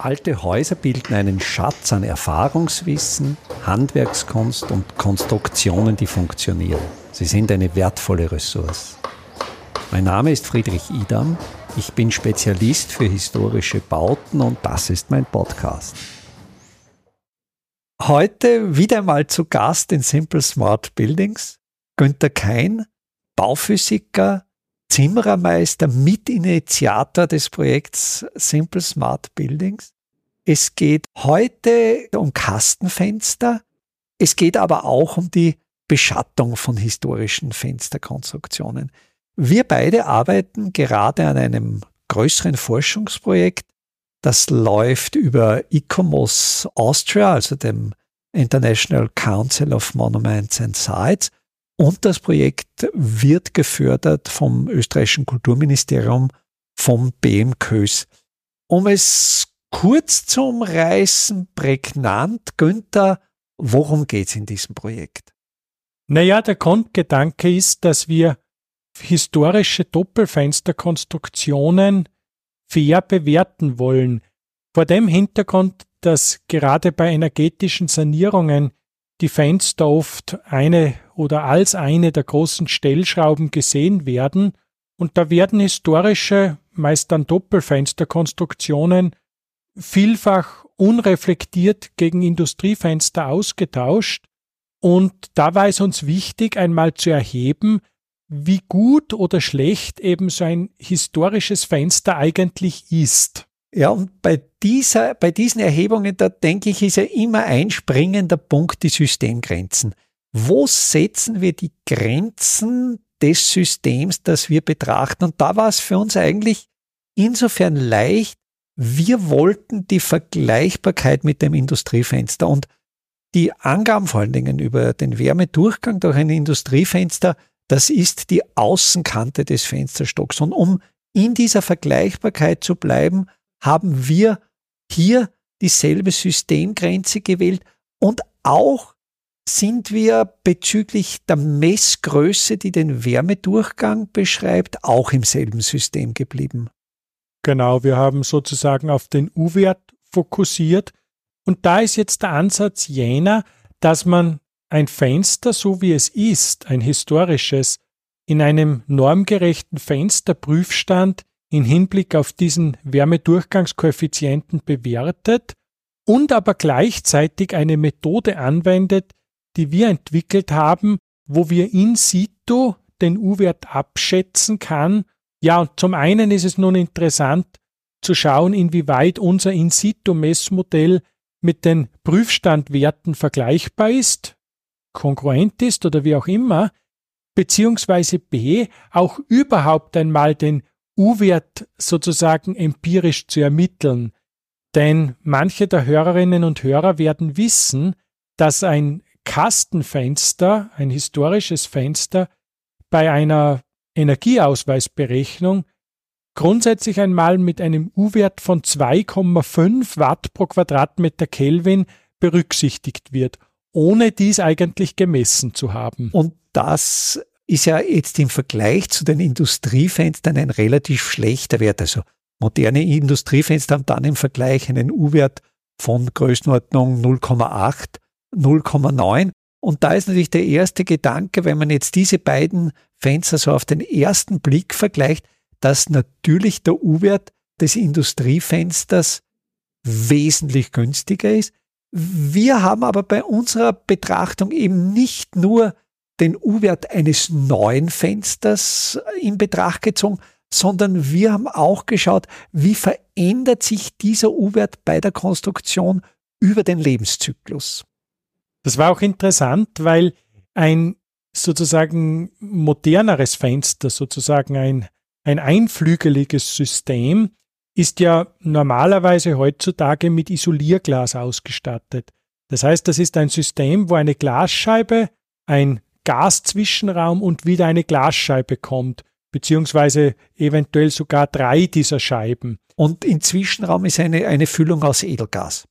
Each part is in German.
Alte Häuser bilden einen Schatz an Erfahrungswissen, Handwerkskunst und Konstruktionen, die funktionieren. Sie sind eine wertvolle Ressource. Mein Name ist Friedrich Idam. Ich bin Spezialist für historische Bauten und das ist mein Podcast. Heute wieder mal zu Gast in Simple Smart Buildings. Günter Kein, Bauphysiker, Zimmerermeister, Mitinitiator des Projekts Simple Smart Buildings. Es geht heute um Kastenfenster. Es geht aber auch um die Beschattung von historischen Fensterkonstruktionen. Wir beide arbeiten gerade an einem größeren Forschungsprojekt, das läuft über ICOMOS Austria, also dem International Council of Monuments and Sites. Und das Projekt wird gefördert vom österreichischen Kulturministerium, vom BMKÖS. Um es kurz zu umreißen, prägnant, Günther, worum geht es in diesem Projekt? Naja, der Grundgedanke ist, dass wir historische Doppelfensterkonstruktionen fair bewerten wollen. Vor dem Hintergrund, dass gerade bei energetischen Sanierungen die Fenster oft eine oder als eine der großen Stellschrauben gesehen werden, und da werden historische, meist dann Doppelfensterkonstruktionen vielfach unreflektiert gegen Industriefenster ausgetauscht, und da war es uns wichtig, einmal zu erheben, wie gut oder schlecht eben so ein historisches Fenster eigentlich ist. Ja, und bei, dieser, bei diesen Erhebungen, da denke ich, ist ja immer ein springender Punkt die Systemgrenzen. Wo setzen wir die Grenzen des Systems, das wir betrachten? Und da war es für uns eigentlich insofern leicht, wir wollten die Vergleichbarkeit mit dem Industriefenster und die Angaben vor allen Dingen über den Wärmedurchgang durch ein Industriefenster, das ist die Außenkante des Fensterstocks. Und um in dieser Vergleichbarkeit zu bleiben, haben wir hier dieselbe Systemgrenze gewählt und auch sind wir bezüglich der Messgröße, die den Wärmedurchgang beschreibt, auch im selben System geblieben. Genau, wir haben sozusagen auf den U-Wert fokussiert und da ist jetzt der Ansatz jener, dass man ein Fenster, so wie es ist, ein historisches, in einem normgerechten Fensterprüfstand in Hinblick auf diesen Wärmedurchgangskoeffizienten bewertet und aber gleichzeitig eine Methode anwendet, die wir entwickelt haben, wo wir in situ den U-Wert abschätzen kann. Ja, und zum einen ist es nun interessant zu schauen, inwieweit unser in situ Messmodell mit den Prüfstandwerten vergleichbar ist, kongruent ist oder wie auch immer, beziehungsweise B, auch überhaupt einmal den U-Wert sozusagen empirisch zu ermitteln. Denn manche der Hörerinnen und Hörer werden wissen, dass ein Kastenfenster, ein historisches Fenster, bei einer Energieausweisberechnung grundsätzlich einmal mit einem U-Wert von 2,5 Watt pro Quadratmeter Kelvin berücksichtigt wird, ohne dies eigentlich gemessen zu haben. Und das ist ja jetzt im Vergleich zu den Industriefenstern ein relativ schlechter Wert. Also moderne Industriefenster haben dann im Vergleich einen U-Wert von Größenordnung 0,8, 0,9. Und da ist natürlich der erste Gedanke, wenn man jetzt diese beiden Fenster so auf den ersten Blick vergleicht, dass natürlich der U-Wert des Industriefensters wesentlich günstiger ist. Wir haben aber bei unserer Betrachtung eben nicht nur den U-Wert eines neuen Fensters in Betracht gezogen, sondern wir haben auch geschaut, wie verändert sich dieser U-Wert bei der Konstruktion über den Lebenszyklus. Das war auch interessant, weil ein sozusagen moderneres Fenster, sozusagen ein, ein einflügeliges System, ist ja normalerweise heutzutage mit Isolierglas ausgestattet. Das heißt, das ist ein System, wo eine Glasscheibe, ein Gaszwischenraum und wieder eine Glasscheibe kommt, beziehungsweise eventuell sogar drei dieser Scheiben. Und im Zwischenraum ist eine, eine Füllung aus Edelgas.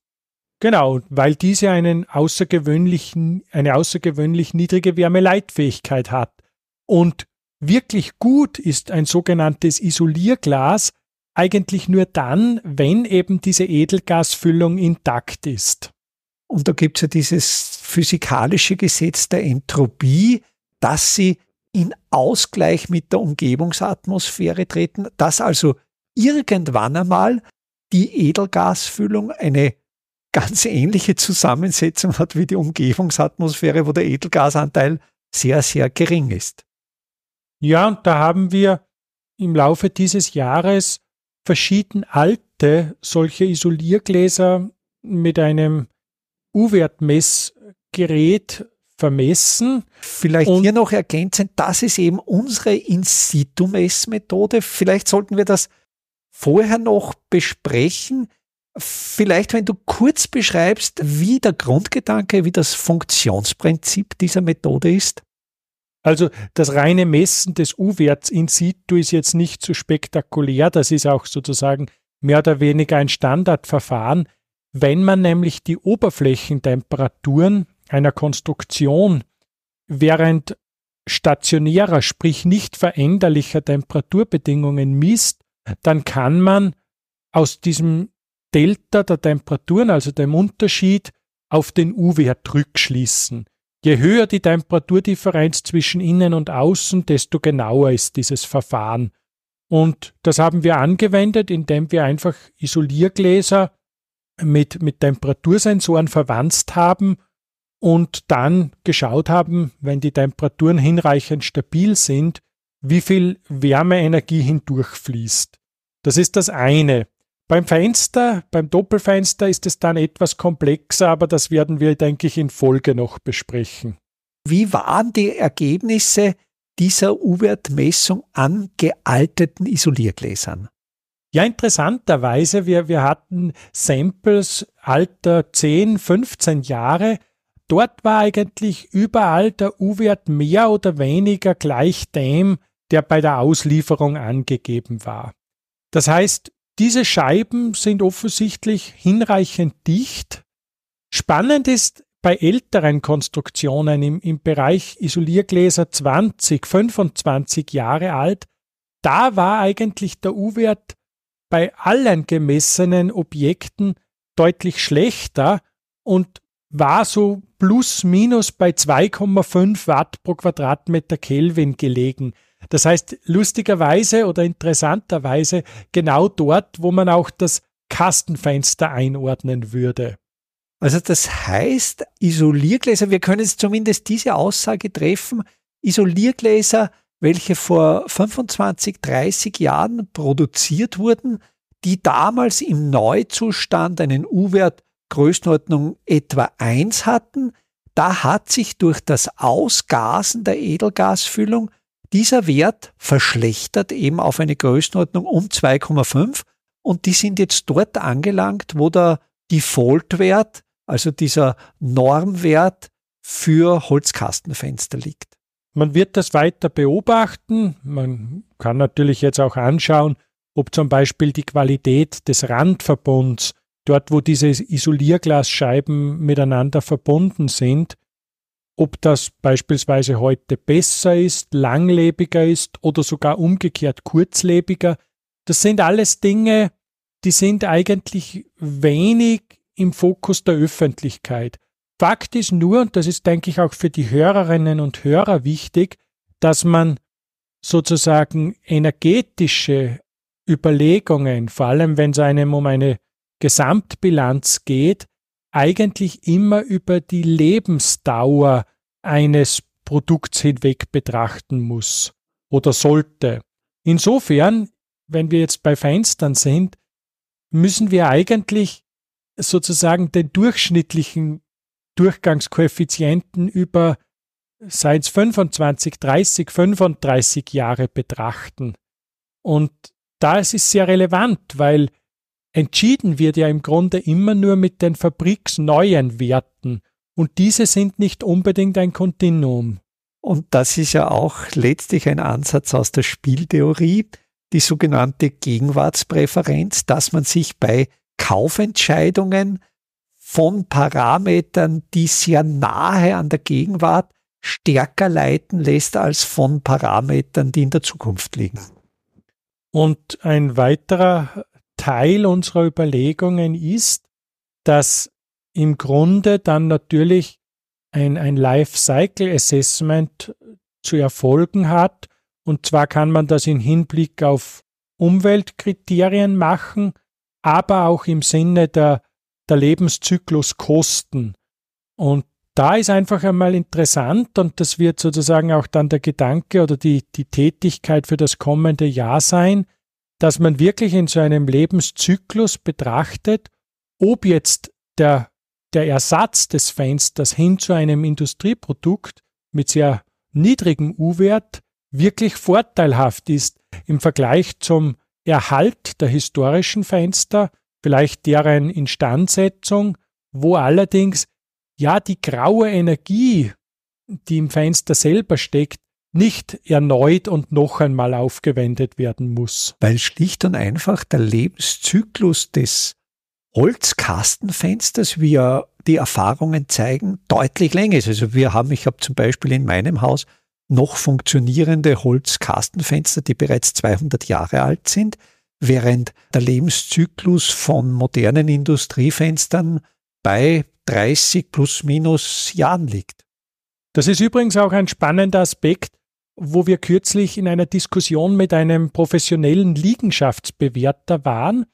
Genau, weil diese einen außergewöhnlichen, eine außergewöhnlich niedrige Wärmeleitfähigkeit hat. Und wirklich gut ist ein sogenanntes Isolierglas, eigentlich nur dann, wenn eben diese Edelgasfüllung intakt ist. Und da gibt es ja dieses physikalische Gesetz der Entropie, dass sie in Ausgleich mit der Umgebungsatmosphäre treten, dass also irgendwann einmal die Edelgasfüllung eine ganz ähnliche Zusammensetzung hat wie die Umgebungsatmosphäre, wo der Edelgasanteil sehr, sehr gering ist. Ja, und da haben wir im Laufe dieses Jahres verschieden alte solche Isoliergläser mit einem U-Wert-Messgerät vermessen. Vielleicht Und hier noch ergänzend, das ist eben unsere In-Situ-Messmethode. Vielleicht sollten wir das vorher noch besprechen. Vielleicht, wenn du kurz beschreibst, wie der Grundgedanke, wie das Funktionsprinzip dieser Methode ist. Also das reine Messen des U-Werts in situ ist jetzt nicht so spektakulär. Das ist auch sozusagen mehr oder weniger ein Standardverfahren. Wenn man nämlich die Oberflächentemperaturen einer Konstruktion während stationärer, sprich nicht veränderlicher Temperaturbedingungen misst, dann kann man aus diesem Delta der Temperaturen, also dem Unterschied, auf den U-Wert rückschließen. Je höher die Temperaturdifferenz zwischen innen und außen, desto genauer ist dieses Verfahren. Und das haben wir angewendet, indem wir einfach Isoliergläser mit, mit Temperatursensoren verwandt haben und dann geschaut haben, wenn die Temperaturen hinreichend stabil sind, wie viel Wärmeenergie hindurchfließt. Das ist das eine. Beim Fenster, beim Doppelfenster ist es dann etwas komplexer, aber das werden wir, denke ich, in Folge noch besprechen. Wie waren die Ergebnisse dieser U-Wert-Messung an gealteten Isoliergläsern? Ja, interessanterweise, wir, wir hatten Samples Alter 10, 15 Jahre. Dort war eigentlich überall der U-Wert mehr oder weniger gleich dem, der bei der Auslieferung angegeben war. Das heißt, diese Scheiben sind offensichtlich hinreichend dicht. Spannend ist bei älteren Konstruktionen im, im Bereich Isoliergläser 20, 25 Jahre alt, da war eigentlich der U-Wert bei allen gemessenen Objekten deutlich schlechter und war so plus minus bei 2,5 Watt pro Quadratmeter Kelvin gelegen. Das heißt, lustigerweise oder interessanterweise genau dort, wo man auch das Kastenfenster einordnen würde. Also das heißt, Isoliergläser, wir können jetzt zumindest diese Aussage treffen, Isoliergläser welche vor 25, 30 Jahren produziert wurden, die damals im Neuzustand einen U-Wert Größenordnung etwa 1 hatten, da hat sich durch das Ausgasen der Edelgasfüllung dieser Wert verschlechtert eben auf eine Größenordnung um 2,5 und die sind jetzt dort angelangt, wo der Default-Wert, also dieser Normwert für Holzkastenfenster liegt. Man wird das weiter beobachten. Man kann natürlich jetzt auch anschauen, ob zum Beispiel die Qualität des Randverbunds, dort wo diese Isolierglasscheiben miteinander verbunden sind, ob das beispielsweise heute besser ist, langlebiger ist oder sogar umgekehrt kurzlebiger. Das sind alles Dinge, die sind eigentlich wenig im Fokus der Öffentlichkeit. Fakt ist nur, und das ist, denke ich, auch für die Hörerinnen und Hörer wichtig, dass man sozusagen energetische Überlegungen, vor allem wenn es einem um eine Gesamtbilanz geht, eigentlich immer über die Lebensdauer eines Produkts hinweg betrachten muss oder sollte. Insofern, wenn wir jetzt bei Fenstern sind, müssen wir eigentlich sozusagen den durchschnittlichen Durchgangskoeffizienten über seien es 25, 30, 35 Jahre betrachten. Und da ist es sehr relevant, weil entschieden wird ja im Grunde immer nur mit den fabriksneuen Werten und diese sind nicht unbedingt ein Kontinuum. Und das ist ja auch letztlich ein Ansatz aus der Spieltheorie, die sogenannte Gegenwartspräferenz, dass man sich bei Kaufentscheidungen von Parametern, die sehr nahe an der Gegenwart stärker leiten lässt als von Parametern, die in der Zukunft liegen. Und ein weiterer Teil unserer Überlegungen ist, dass im Grunde dann natürlich ein, ein Life-Cycle Assessment zu erfolgen hat. Und zwar kann man das im Hinblick auf Umweltkriterien machen, aber auch im Sinne der, der Lebenszykluskosten. Und da ist einfach einmal interessant und das wird sozusagen auch dann der Gedanke oder die, die Tätigkeit für das kommende Jahr sein, dass man wirklich in so einem Lebenszyklus betrachtet, ob jetzt der, der Ersatz des Fensters hin zu einem Industrieprodukt mit sehr niedrigem U-Wert wirklich vorteilhaft ist im Vergleich zum Erhalt der historischen Fenster, vielleicht deren Instandsetzung, wo allerdings ja die graue Energie, die im Fenster selber steckt, nicht erneut und noch einmal aufgewendet werden muss. Weil schlicht und einfach der Lebenszyklus des Holzkastenfensters, wie ja die Erfahrungen zeigen, deutlich länger ist. Also wir haben, ich habe zum Beispiel in meinem Haus noch funktionierende Holzkastenfenster, die bereits 200 Jahre alt sind, während der Lebenszyklus von modernen Industriefenstern bei 30 plus minus Jahren liegt. Das ist übrigens auch ein spannender Aspekt, wo wir kürzlich in einer Diskussion mit einem professionellen Liegenschaftsbewerter waren,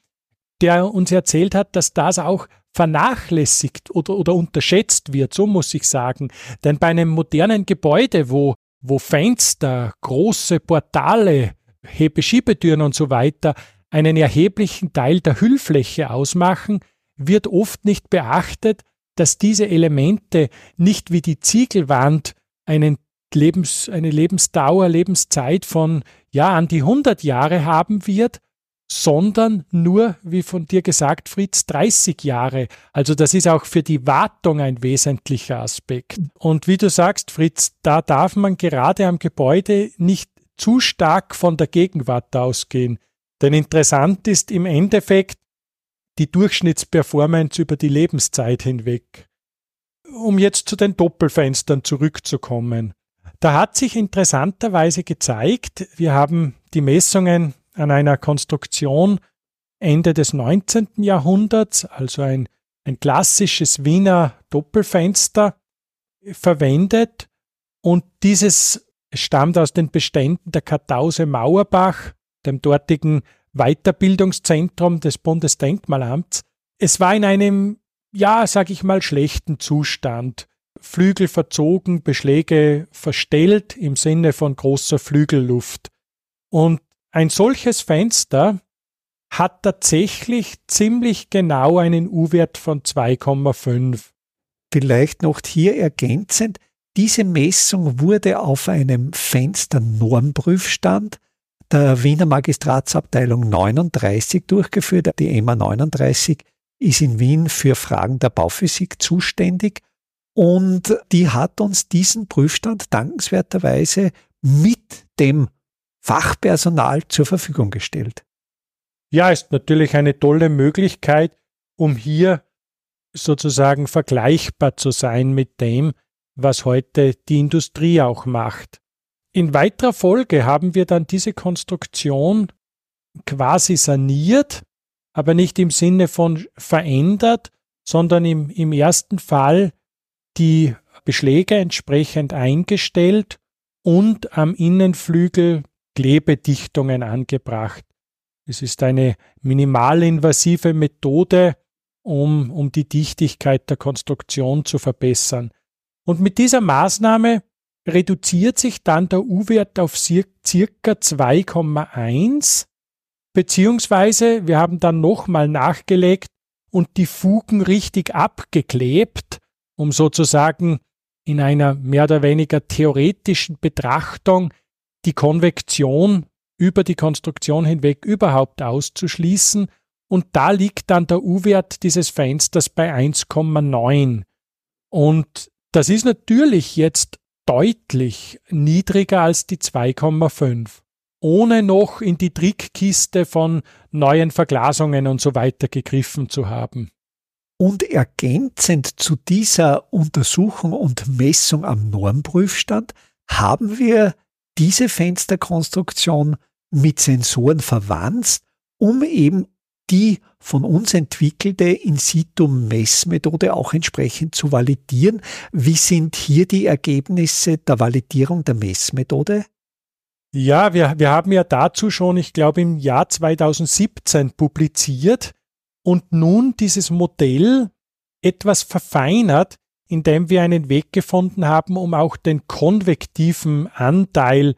der uns erzählt hat, dass das auch vernachlässigt oder, oder unterschätzt wird, so muss ich sagen. Denn bei einem modernen Gebäude, wo, wo Fenster, große Portale, Hebeschiebetüren und so weiter einen erheblichen Teil der Hüllfläche ausmachen, wird oft nicht beachtet, dass diese Elemente nicht wie die Ziegelwand einen Lebens, eine Lebensdauer, Lebenszeit von ja an die 100 Jahre haben wird, sondern nur, wie von dir gesagt, Fritz, 30 Jahre. Also das ist auch für die Wartung ein wesentlicher Aspekt. Und wie du sagst, Fritz, da darf man gerade am Gebäude nicht zu stark von der Gegenwart ausgehen. Denn interessant ist im Endeffekt die Durchschnittsperformance über die Lebenszeit hinweg. Um jetzt zu den Doppelfenstern zurückzukommen. Da hat sich interessanterweise gezeigt, wir haben die Messungen an einer Konstruktion Ende des 19. Jahrhunderts, also ein, ein klassisches Wiener Doppelfenster, verwendet und dieses stammt aus den Beständen der Kartause Mauerbach, dem dortigen Weiterbildungszentrum des Bundesdenkmalamts. Es war in einem, ja, sag ich mal, schlechten Zustand. Flügel verzogen, Beschläge verstellt im Sinne von großer Flügelluft. Und ein solches Fenster hat tatsächlich ziemlich genau einen U-Wert von 2,5. Vielleicht noch hier ergänzend, diese Messung wurde auf einem Fensternormprüfstand der Wiener Magistratsabteilung 39 durchgeführt. Die EMA 39 ist in Wien für Fragen der Bauphysik zuständig und die hat uns diesen Prüfstand dankenswerterweise mit dem Fachpersonal zur Verfügung gestellt. Ja, ist natürlich eine tolle Möglichkeit, um hier sozusagen vergleichbar zu sein mit dem, was heute die Industrie auch macht. In weiterer Folge haben wir dann diese Konstruktion quasi saniert, aber nicht im Sinne von verändert, sondern im, im ersten Fall die Beschläge entsprechend eingestellt und am Innenflügel Klebedichtungen angebracht. Es ist eine minimalinvasive Methode, um, um die Dichtigkeit der Konstruktion zu verbessern. Und mit dieser Maßnahme reduziert sich dann der U-Wert auf circa 2,1, beziehungsweise wir haben dann nochmal nachgelegt und die Fugen richtig abgeklebt, um sozusagen in einer mehr oder weniger theoretischen Betrachtung die Konvektion über die Konstruktion hinweg überhaupt auszuschließen. Und da liegt dann der U-Wert dieses Fensters bei 1,9. Und das ist natürlich jetzt deutlich niedriger als die 2,5, ohne noch in die Trickkiste von neuen Verglasungen und so weiter gegriffen zu haben. Und ergänzend zu dieser Untersuchung und Messung am Normprüfstand haben wir diese Fensterkonstruktion mit Sensoren verwandt, um eben die von uns entwickelte In-situ-Messmethode auch entsprechend zu validieren. Wie sind hier die Ergebnisse der Validierung der Messmethode? Ja, wir, wir haben ja dazu schon, ich glaube, im Jahr 2017 publiziert und nun dieses Modell etwas verfeinert, indem wir einen Weg gefunden haben, um auch den konvektiven Anteil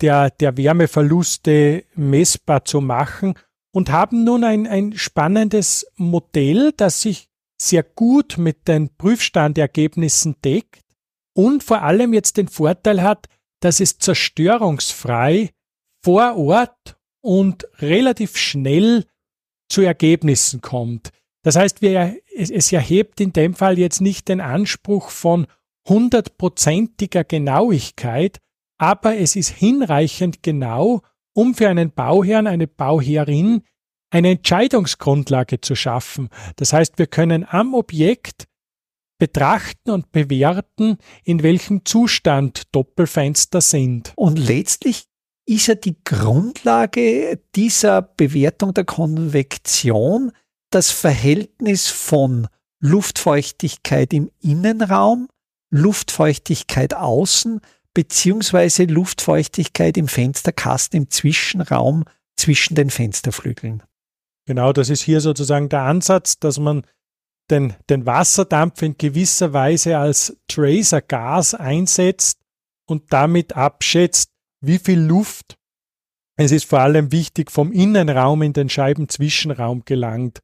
der, der Wärmeverluste messbar zu machen und haben nun ein, ein spannendes Modell, das sich sehr gut mit den Prüfstandergebnissen deckt und vor allem jetzt den Vorteil hat, dass es zerstörungsfrei vor Ort und relativ schnell zu Ergebnissen kommt. Das heißt, wir, es, es erhebt in dem Fall jetzt nicht den Anspruch von hundertprozentiger Genauigkeit, aber es ist hinreichend genau, um für einen Bauherrn, eine Bauherrin eine Entscheidungsgrundlage zu schaffen. Das heißt, wir können am Objekt betrachten und bewerten, in welchem Zustand Doppelfenster sind. Und letztlich ist ja die Grundlage dieser Bewertung der Konvektion das Verhältnis von Luftfeuchtigkeit im Innenraum, Luftfeuchtigkeit außen, beziehungsweise Luftfeuchtigkeit im Fensterkasten im Zwischenraum zwischen den Fensterflügeln. Genau, das ist hier sozusagen der Ansatz, dass man den, den Wasserdampf in gewisser Weise als Tracer-Gas einsetzt und damit abschätzt, wie viel Luft, es ist vor allem wichtig, vom Innenraum in den Scheibenzwischenraum gelangt,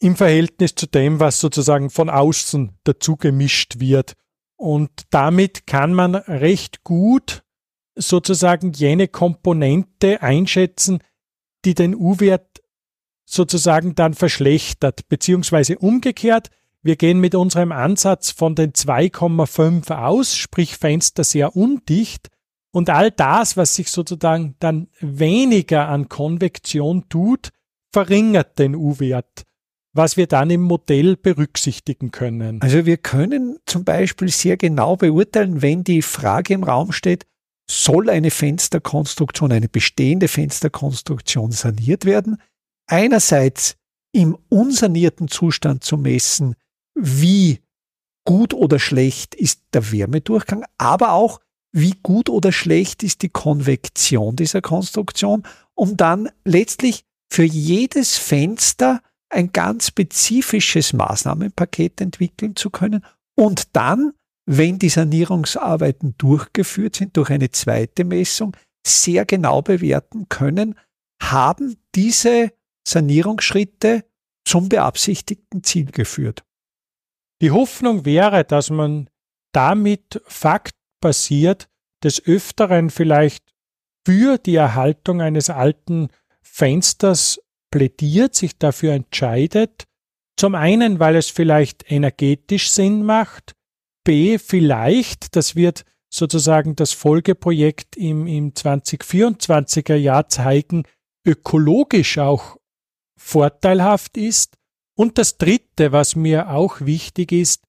im Verhältnis zu dem, was sozusagen von außen dazu gemischt wird. Und damit kann man recht gut sozusagen jene Komponente einschätzen, die den U-Wert sozusagen dann verschlechtert, beziehungsweise umgekehrt. Wir gehen mit unserem Ansatz von den 2,5 aus, sprich Fenster sehr undicht. Und all das, was sich sozusagen dann weniger an Konvektion tut, verringert den U-Wert was wir dann im Modell berücksichtigen können. Also wir können zum Beispiel sehr genau beurteilen, wenn die Frage im Raum steht, soll eine Fensterkonstruktion, eine bestehende Fensterkonstruktion saniert werden? Einerseits im unsanierten Zustand zu messen, wie gut oder schlecht ist der Wärmedurchgang, aber auch wie gut oder schlecht ist die Konvektion dieser Konstruktion, um dann letztlich für jedes Fenster ein ganz spezifisches Maßnahmenpaket entwickeln zu können und dann, wenn die Sanierungsarbeiten durchgeführt sind durch eine zweite Messung, sehr genau bewerten können, haben diese Sanierungsschritte zum beabsichtigten Ziel geführt. Die Hoffnung wäre, dass man damit faktbasiert des Öfteren vielleicht für die Erhaltung eines alten Fensters plädiert, sich dafür entscheidet, zum einen, weil es vielleicht energetisch Sinn macht, b, vielleicht, das wird sozusagen das Folgeprojekt im, im 2024er Jahr zeigen, ökologisch auch vorteilhaft ist. Und das Dritte, was mir auch wichtig ist,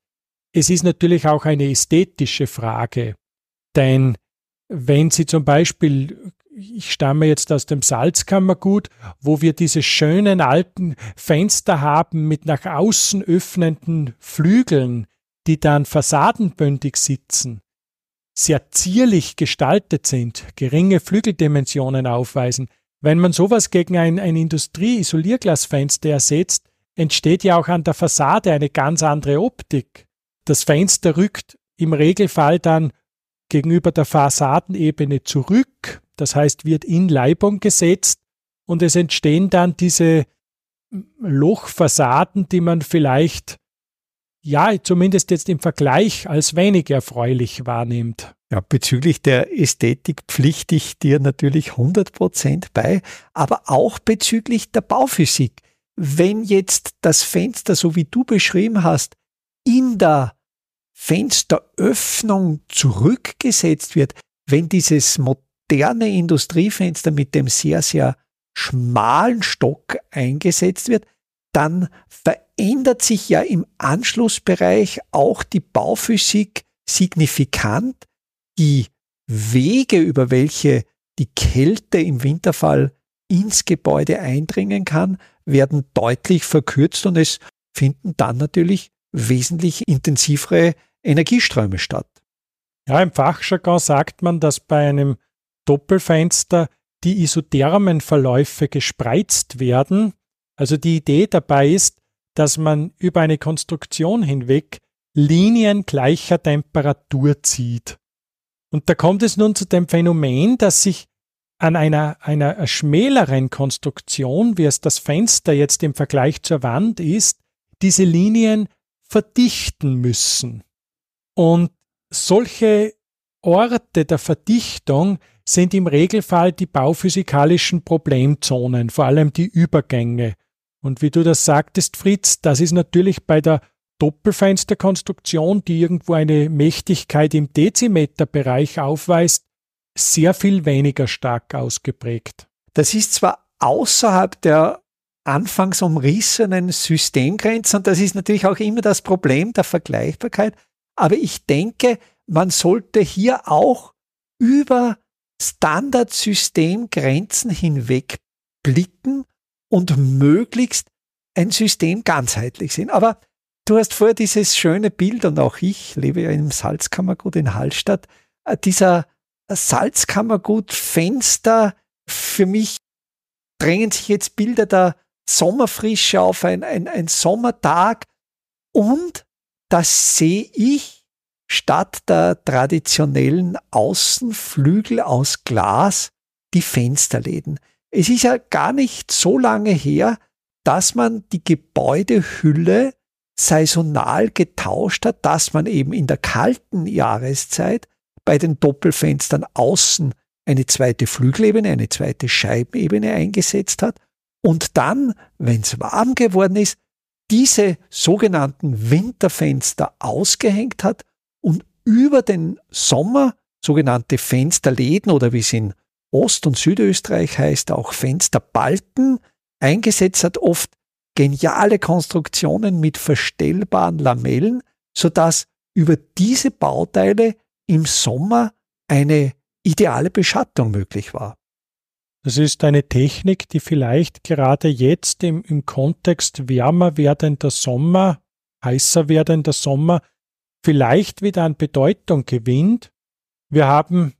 es ist natürlich auch eine ästhetische Frage. Denn wenn Sie zum Beispiel ich stamme jetzt aus dem Salzkammergut, wo wir diese schönen alten Fenster haben mit nach außen öffnenden Flügeln, die dann fassadenbündig sitzen, sehr zierlich gestaltet sind, geringe Flügeldimensionen aufweisen. Wenn man sowas gegen ein, ein Industrie-Isolierglasfenster ersetzt, entsteht ja auch an der Fassade eine ganz andere Optik. Das Fenster rückt im Regelfall dann gegenüber der Fassadenebene zurück, das heißt wird in Leibung gesetzt und es entstehen dann diese Lochfassaden, die man vielleicht ja, zumindest jetzt im Vergleich als wenig erfreulich wahrnimmt. Ja, bezüglich der Ästhetik pflichte ich dir natürlich 100% bei, aber auch bezüglich der Bauphysik. Wenn jetzt das Fenster, so wie du beschrieben hast, in der Fensteröffnung zurückgesetzt wird, wenn dieses moderne Industriefenster mit dem sehr, sehr schmalen Stock eingesetzt wird, dann verändert sich ja im Anschlussbereich auch die Bauphysik signifikant. Die Wege, über welche die Kälte im Winterfall ins Gebäude eindringen kann, werden deutlich verkürzt und es finden dann natürlich wesentlich intensivere Energieströme statt. Ja, im Fachjargon sagt man, dass bei einem Doppelfenster die isothermen Verläufe gespreizt werden. Also die Idee dabei ist, dass man über eine Konstruktion hinweg Linien gleicher Temperatur zieht. Und da kommt es nun zu dem Phänomen, dass sich an einer, einer schmäleren Konstruktion, wie es das Fenster jetzt im Vergleich zur Wand ist, diese Linien verdichten müssen. Und solche Orte der Verdichtung sind im Regelfall die bauphysikalischen Problemzonen, vor allem die Übergänge. Und wie du das sagtest, Fritz, das ist natürlich bei der Doppelfensterkonstruktion, die irgendwo eine Mächtigkeit im Dezimeterbereich aufweist, sehr viel weniger stark ausgeprägt. Das ist zwar außerhalb der anfangs umrissenen Systemgrenzen. Und das ist natürlich auch immer das Problem der Vergleichbarkeit, aber ich denke, man sollte hier auch über Standardsystemgrenzen hinweg blicken und möglichst ein System ganzheitlich sehen. Aber du hast vorher dieses schöne Bild und auch ich lebe ja im Salzkammergut in Hallstatt, äh, dieser Salzkammergut Fenster, für mich drängen sich jetzt Bilder der Sommerfrische auf, ein, ein, ein Sommertag und das sehe ich statt der traditionellen Außenflügel aus Glas die Fensterläden. Es ist ja gar nicht so lange her, dass man die Gebäudehülle saisonal getauscht hat, dass man eben in der kalten Jahreszeit bei den Doppelfenstern außen eine zweite Flügelebene, eine zweite Scheibenebene eingesetzt hat und dann, wenn es warm geworden ist, diese sogenannten Winterfenster ausgehängt hat und über den Sommer sogenannte Fensterläden oder wie es in Ost- und Südösterreich heißt, auch Fensterbalken eingesetzt hat, oft geniale Konstruktionen mit verstellbaren Lamellen, sodass über diese Bauteile im Sommer eine ideale Beschattung möglich war. Das ist eine Technik, die vielleicht gerade jetzt im, im Kontext wärmer werdender Sommer, heißer werdender Sommer, vielleicht wieder an Bedeutung gewinnt. Wir haben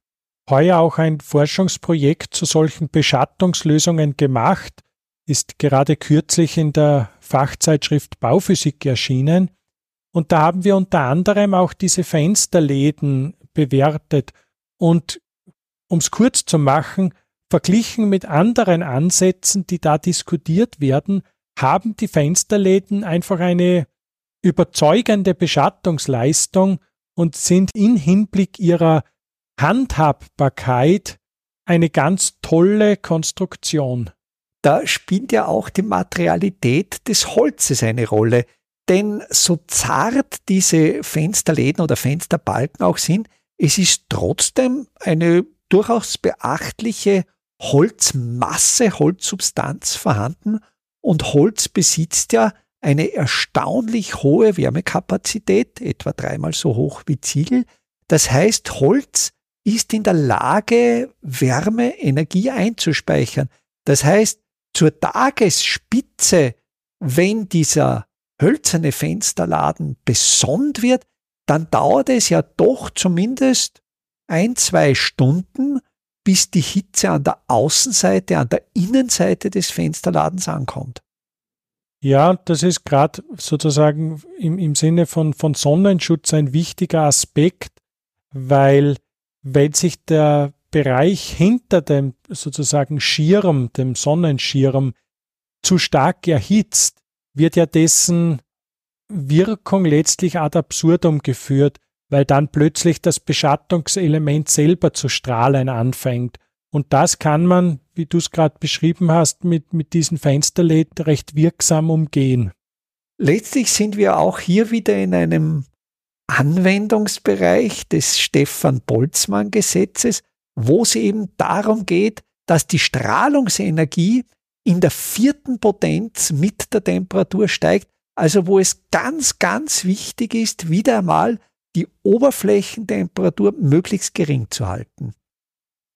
heuer auch ein Forschungsprojekt zu solchen Beschattungslösungen gemacht, ist gerade kürzlich in der Fachzeitschrift Bauphysik erschienen. Und da haben wir unter anderem auch diese Fensterläden bewertet. Und um es kurz zu machen, Verglichen mit anderen Ansätzen, die da diskutiert werden, haben die Fensterläden einfach eine überzeugende Beschattungsleistung und sind in Hinblick ihrer Handhabbarkeit eine ganz tolle Konstruktion. Da spielt ja auch die Materialität des Holzes eine Rolle. Denn so zart diese Fensterläden oder Fensterbalken auch sind, es ist trotzdem eine durchaus beachtliche Holzmasse, Holzsubstanz vorhanden und Holz besitzt ja eine erstaunlich hohe Wärmekapazität, etwa dreimal so hoch wie Ziegel. Das heißt, Holz ist in der Lage, Wärme, Energie einzuspeichern. Das heißt, zur Tagesspitze, wenn dieser hölzerne Fensterladen besonnt wird, dann dauert es ja doch zumindest ein, zwei Stunden, bis die Hitze an der Außenseite, an der Innenseite des Fensterladens ankommt. Ja, das ist gerade sozusagen im, im Sinne von, von Sonnenschutz ein wichtiger Aspekt, weil wenn sich der Bereich hinter dem sozusagen Schirm, dem Sonnenschirm, zu stark erhitzt, wird ja dessen Wirkung letztlich ad absurdum geführt weil dann plötzlich das Beschattungselement selber zu strahlen anfängt. Und das kann man, wie du es gerade beschrieben hast, mit, mit diesen Fensterläden recht wirksam umgehen. Letztlich sind wir auch hier wieder in einem Anwendungsbereich des Stefan Boltzmann Gesetzes, wo es eben darum geht, dass die Strahlungsenergie in der vierten Potenz mit der Temperatur steigt, also wo es ganz, ganz wichtig ist, wieder einmal die Oberflächentemperatur möglichst gering zu halten.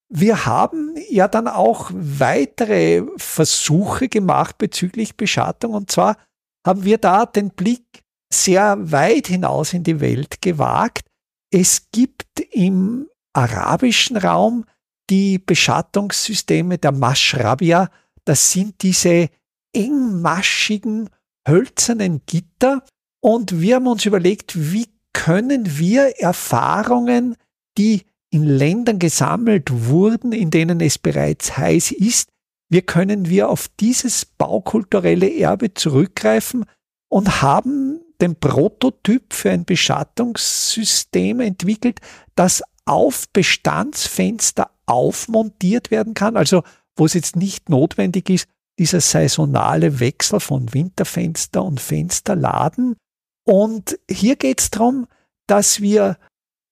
wir haben ja dann auch weitere Versuche gemacht bezüglich Beschattung. Und zwar haben wir da den Blick sehr weit hinaus in die Welt gewagt. Es gibt im arabischen Raum die Beschattungssysteme der Mashrabia. Das sind diese engmaschigen hölzernen Gitter. Und wir haben uns überlegt, wie können wir Erfahrungen, die in Ländern gesammelt wurden, in denen es bereits heiß ist, wie können wir auf dieses baukulturelle Erbe zurückgreifen und haben den Prototyp für ein Beschattungssystem entwickelt, das auf Bestandsfenster aufmontiert werden kann, also wo es jetzt nicht notwendig ist, dieser saisonale Wechsel von Winterfenster und Fensterladen. Und hier geht es darum, dass wir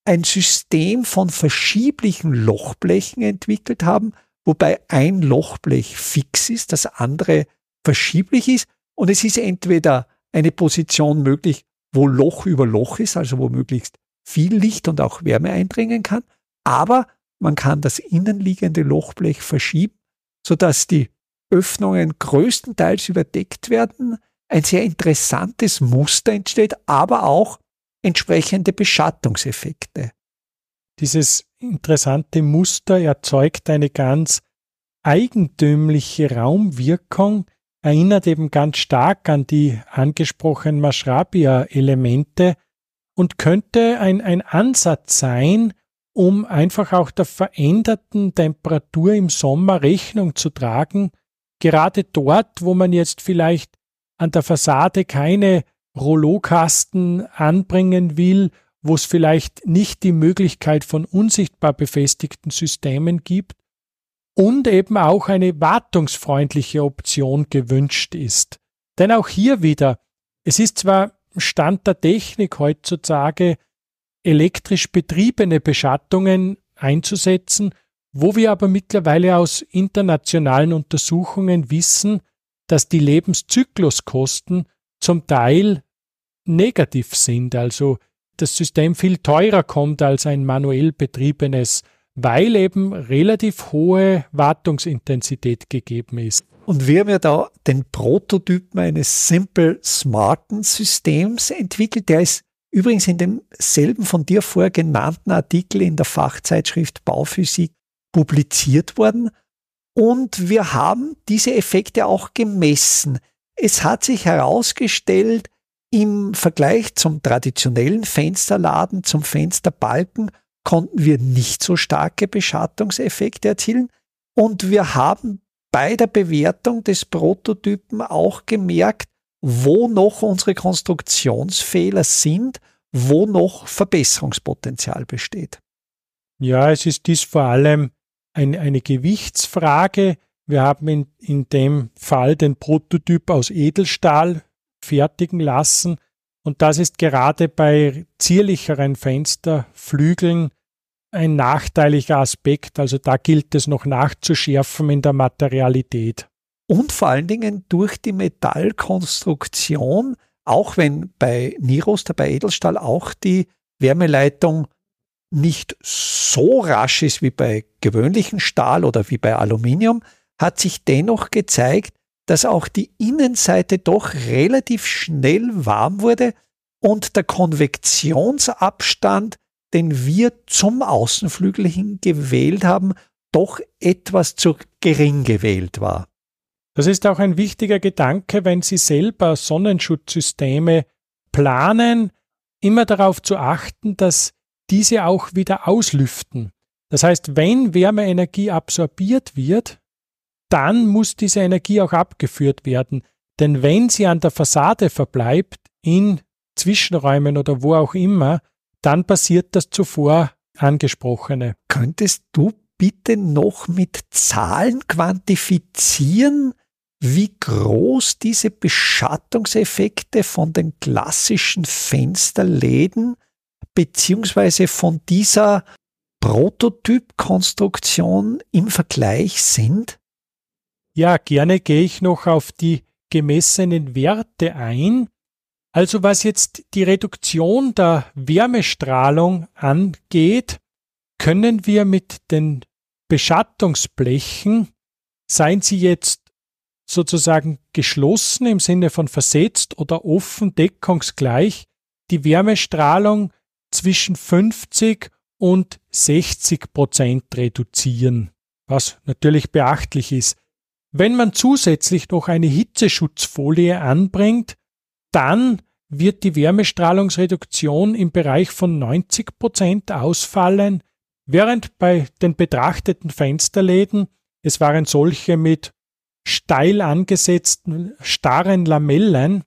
ein System von verschieblichen Lochblechen entwickelt haben, wobei ein Lochblech fix ist, das andere verschieblich ist. Und es ist entweder eine Position möglich, wo Loch über Loch ist, also wo möglichst viel Licht und auch Wärme eindringen kann, aber man kann das innenliegende Lochblech verschieben, sodass die Öffnungen größtenteils überdeckt werden, ein sehr interessantes Muster entsteht, aber auch entsprechende Beschattungseffekte. Dieses interessante Muster erzeugt eine ganz eigentümliche Raumwirkung, erinnert eben ganz stark an die angesprochenen Mashrabia-Elemente und könnte ein, ein Ansatz sein, um einfach auch der veränderten Temperatur im Sommer Rechnung zu tragen, gerade dort, wo man jetzt vielleicht an der Fassade keine Rollokasten anbringen will, wo es vielleicht nicht die Möglichkeit von unsichtbar befestigten Systemen gibt und eben auch eine wartungsfreundliche Option gewünscht ist. Denn auch hier wieder, es ist zwar Stand der Technik heutzutage, elektrisch betriebene Beschattungen einzusetzen, wo wir aber mittlerweile aus internationalen Untersuchungen wissen, dass die Lebenszykluskosten zum Teil negativ sind, also das System viel teurer kommt als ein manuell betriebenes, weil eben relativ hohe Wartungsintensität gegeben ist. Und wir haben ja da den Prototypen eines Simple Smarten Systems entwickelt. Der ist übrigens in demselben von dir vorher genannten Artikel in der Fachzeitschrift Bauphysik publiziert worden. Und wir haben diese Effekte auch gemessen. Es hat sich herausgestellt, im Vergleich zum traditionellen Fensterladen, zum Fensterbalken, konnten wir nicht so starke Beschattungseffekte erzielen. Und wir haben bei der Bewertung des Prototypen auch gemerkt, wo noch unsere Konstruktionsfehler sind, wo noch Verbesserungspotenzial besteht. Ja, es ist dies vor allem ein, eine Gewichtsfrage. Wir haben in, in dem Fall den Prototyp aus Edelstahl fertigen lassen. Und das ist gerade bei zierlicheren Fensterflügeln ein nachteiliger Aspekt. Also da gilt es noch nachzuschärfen in der Materialität. Und vor allen Dingen durch die Metallkonstruktion, auch wenn bei Niroster, bei Edelstahl auch die Wärmeleitung nicht so rasch ist wie bei gewöhnlichen Stahl oder wie bei Aluminium, hat sich dennoch gezeigt, dass auch die Innenseite doch relativ schnell warm wurde und der Konvektionsabstand, den wir zum Außenflügel hin gewählt haben, doch etwas zu gering gewählt war. Das ist auch ein wichtiger Gedanke, wenn Sie selber Sonnenschutzsysteme planen, immer darauf zu achten, dass diese auch wieder auslüften. Das heißt, wenn Wärmeenergie absorbiert wird, dann muss diese Energie auch abgeführt werden. Denn wenn sie an der Fassade verbleibt, in Zwischenräumen oder wo auch immer, dann passiert das zuvor angesprochene. Könntest du bitte noch mit Zahlen quantifizieren, wie groß diese Beschattungseffekte von den klassischen Fensterläden beziehungsweise von dieser Prototypkonstruktion im Vergleich sind? Ja, gerne gehe ich noch auf die gemessenen Werte ein. Also was jetzt die Reduktion der Wärmestrahlung angeht, können wir mit den Beschattungsblechen, seien sie jetzt sozusagen geschlossen im Sinne von versetzt oder offen deckungsgleich, die Wärmestrahlung zwischen 50 und 60 Prozent reduzieren, was natürlich beachtlich ist. Wenn man zusätzlich noch eine Hitzeschutzfolie anbringt, dann wird die Wärmestrahlungsreduktion im Bereich von 90 Prozent ausfallen, während bei den betrachteten Fensterläden, es waren solche mit steil angesetzten starren Lamellen,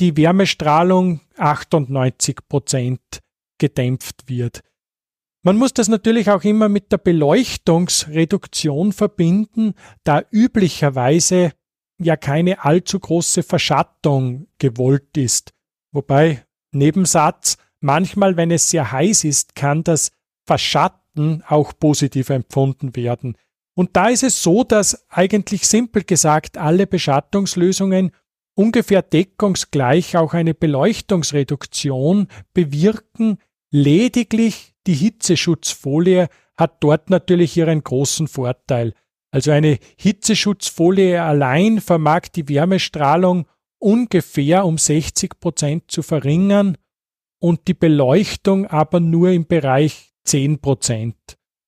die Wärmestrahlung 98 Prozent gedämpft wird. Man muss das natürlich auch immer mit der Beleuchtungsreduktion verbinden, da üblicherweise ja keine allzu große Verschattung gewollt ist. Wobei, Nebensatz, manchmal, wenn es sehr heiß ist, kann das Verschatten auch positiv empfunden werden. Und da ist es so, dass eigentlich simpel gesagt alle Beschattungslösungen ungefähr deckungsgleich auch eine Beleuchtungsreduktion bewirken, lediglich die Hitzeschutzfolie hat dort natürlich ihren großen Vorteil. Also eine Hitzeschutzfolie allein vermag die Wärmestrahlung ungefähr um 60 Prozent zu verringern und die Beleuchtung aber nur im Bereich 10 Prozent.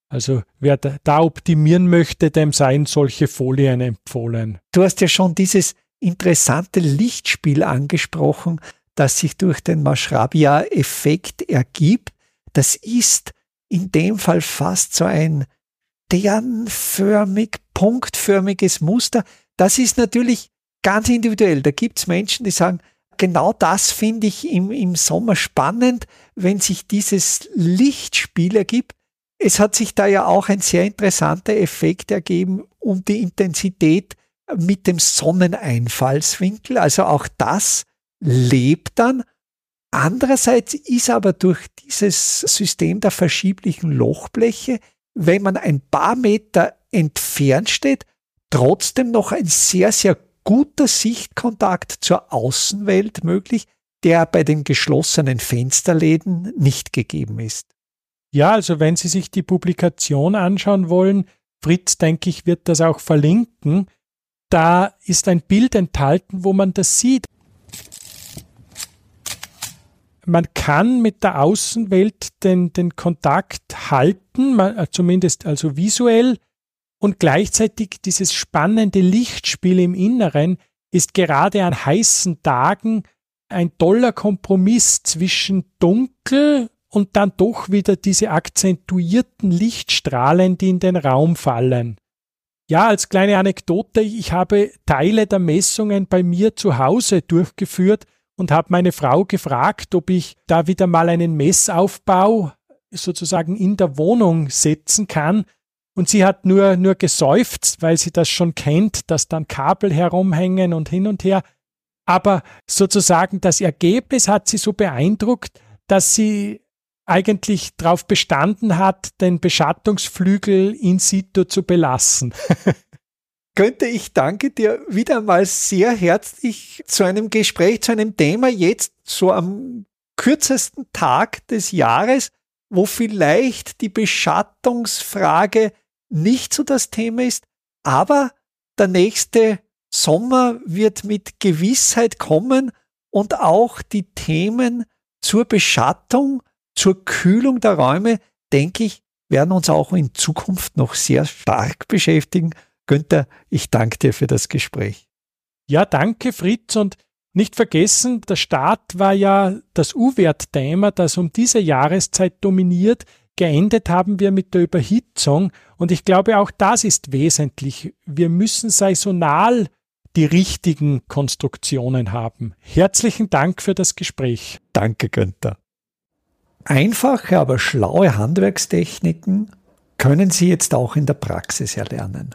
Also wer da optimieren möchte, dem seien solche Folien empfohlen. Du hast ja schon dieses interessante Lichtspiel angesprochen, das sich durch den Maschrabia-Effekt ergibt das ist in dem Fall fast so ein sternförmig, punktförmiges Muster. Das ist natürlich ganz individuell. Da gibt es Menschen, die sagen, genau das finde ich im, im Sommer spannend, wenn sich dieses Lichtspiel ergibt. Es hat sich da ja auch ein sehr interessanter Effekt ergeben um die Intensität mit dem Sonneneinfallswinkel. Also auch das lebt dann Andererseits ist aber durch dieses System der verschieblichen Lochbleche, wenn man ein paar Meter entfernt steht, trotzdem noch ein sehr, sehr guter Sichtkontakt zur Außenwelt möglich, der bei den geschlossenen Fensterläden nicht gegeben ist. Ja, also wenn Sie sich die Publikation anschauen wollen, Fritz, denke ich, wird das auch verlinken. Da ist ein Bild enthalten, wo man das sieht man kann mit der Außenwelt den, den Kontakt halten, äh, zumindest also visuell, und gleichzeitig dieses spannende Lichtspiel im Inneren ist gerade an heißen Tagen ein toller Kompromiss zwischen dunkel und dann doch wieder diese akzentuierten Lichtstrahlen, die in den Raum fallen. Ja, als kleine Anekdote, ich habe Teile der Messungen bei mir zu Hause durchgeführt und habe meine Frau gefragt, ob ich da wieder mal einen Messaufbau sozusagen in der Wohnung setzen kann. Und sie hat nur, nur geseufzt, weil sie das schon kennt, dass dann Kabel herumhängen und hin und her. Aber sozusagen das Ergebnis hat sie so beeindruckt, dass sie eigentlich darauf bestanden hat, den Beschattungsflügel in situ zu belassen. Günther, ich danke dir wieder mal sehr herzlich zu einem Gespräch, zu einem Thema jetzt so am kürzesten Tag des Jahres, wo vielleicht die Beschattungsfrage nicht so das Thema ist, aber der nächste Sommer wird mit Gewissheit kommen und auch die Themen zur Beschattung, zur Kühlung der Räume, denke ich, werden uns auch in Zukunft noch sehr stark beschäftigen. Günther, ich danke dir für das Gespräch. Ja, danke Fritz und nicht vergessen, der Start war ja das U-Wert-Thema, das um diese Jahreszeit dominiert. Geendet haben wir mit der Überhitzung und ich glaube auch das ist wesentlich. Wir müssen saisonal die richtigen Konstruktionen haben. Herzlichen Dank für das Gespräch. Danke, Günther. Einfache, aber schlaue Handwerkstechniken können Sie jetzt auch in der Praxis erlernen.